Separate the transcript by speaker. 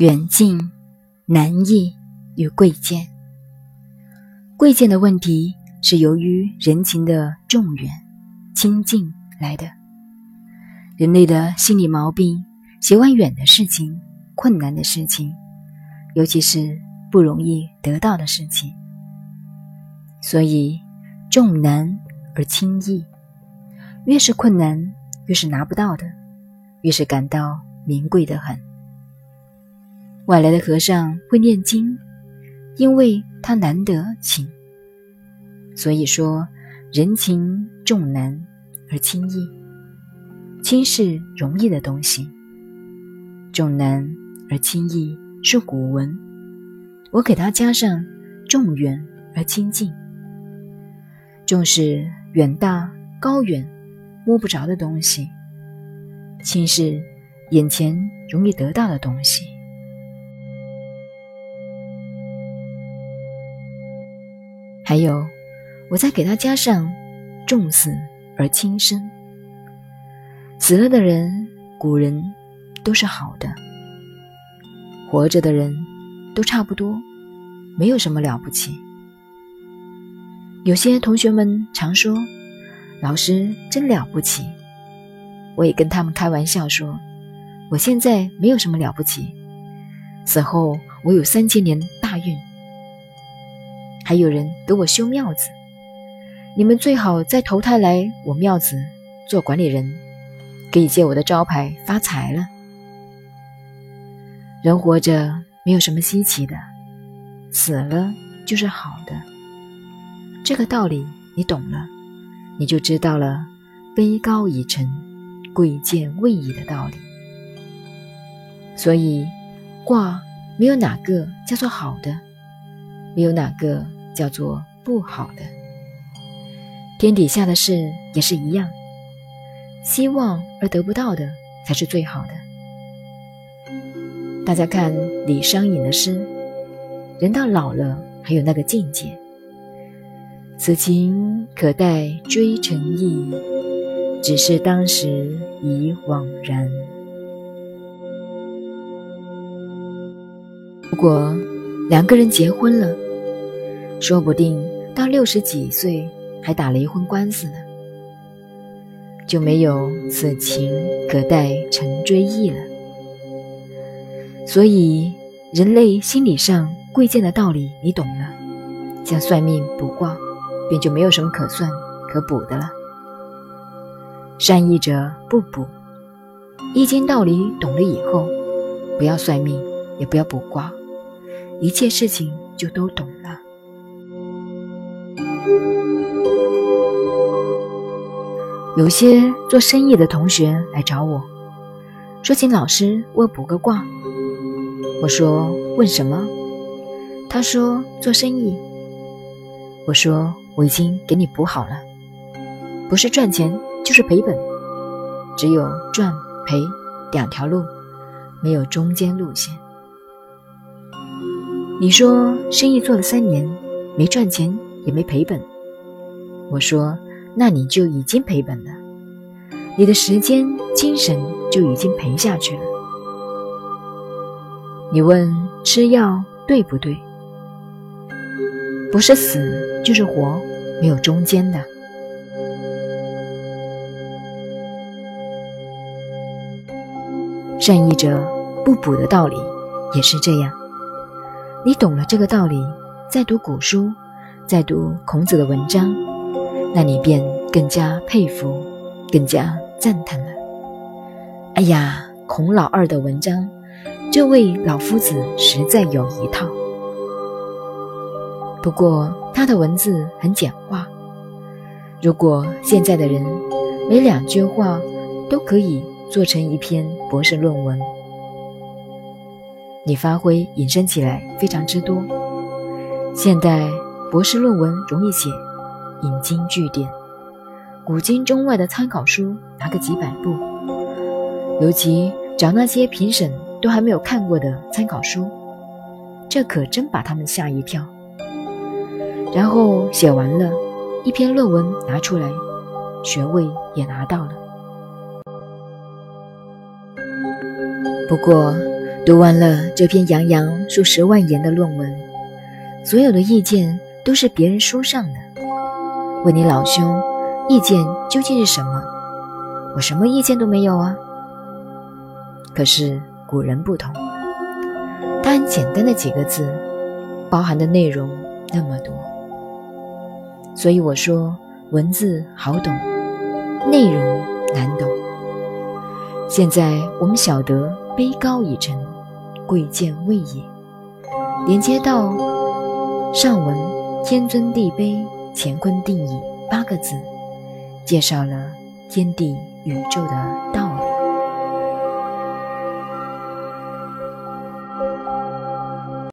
Speaker 1: 远近、难易与贵贱。贵贱的问题是由于人情的重远、亲近来的。人类的心理毛病喜欢远的事情、困难的事情，尤其是不容易得到的事情。所以重难而轻易，越是困难，越是拿不到的，越是感到名贵的很。外来的和尚会念经，因为他难得请。所以说，人情重难而轻易，轻是容易的东西，重难而轻易是古文。我给它加上重远而亲近。重是远大高远摸不着的东西，轻是眼前容易得到的东西。还有，我再给他加上“重死而轻生”。死了的人，古人都是好的；活着的人，都差不多，没有什么了不起。有些同学们常说：“老师真了不起。”我也跟他们开玩笑说：“我现在没有什么了不起，死后我有三千年大运。”还有人给我修庙子，你们最好再投胎来我庙子做管理人，可以借我的招牌发财了。人活着没有什么稀奇的，死了就是好的。这个道理你懂了，你就知道了卑高已成，贵贱位移的道理。所以卦没有哪个叫做好的，没有哪个。叫做不好的，天底下的事也是一样，希望而得不到的才是最好的。大家看李商隐的诗，人到老了还有那个境界，此情可待追成意，只是当时已惘然。如果两个人结婚了，说不定到六十几岁还打离婚官司呢，就没有此情可待成追忆了。所以，人类心理上贵贱的道理你懂了，像算命卜卦，便就没有什么可算可补的了。善意者不卜，易经道理懂了以后，不要算命，也不要卜卦，一切事情就都懂了。有些做生意的同学来找我，说请老师为我卜个卦。我说问什么？他说做生意。我说我已经给你卜好了，不是赚钱就是赔本，只有赚赔两条路，没有中间路线。你说生意做了三年，没赚钱也没赔本。我说。那你就已经赔本了，你的时间、精神就已经赔下去了。你问吃药对不对？不是死就是活，没有中间的。善意者不补的道理也是这样。你懂了这个道理，再读古书，再读孔子的文章。那你便更加佩服，更加赞叹了。哎呀，孔老二的文章，这位老夫子实在有一套。不过他的文字很简化。如果现在的人每两句话都可以做成一篇博士论文，你发挥引申起来非常之多。现代博士论文容易写。引经据典，古今中外的参考书拿个几百部，尤其找那些评审都还没有看过的参考书，这可真把他们吓一跳。然后写完了，一篇论文拿出来，学位也拿到了。不过，读完了这篇洋洋数十万言的论文，所有的意见都是别人书上的。问你老兄，意见究竟是什么？我什么意见都没有啊。可是古人不同，他很简单的几个字，包含的内容那么多。所以我说，文字好懂，内容难懂。现在我们晓得卑高已成，贵贱位也，连接到上文“天尊地卑，乾坤定矣”八个字，介绍了天地宇宙的道。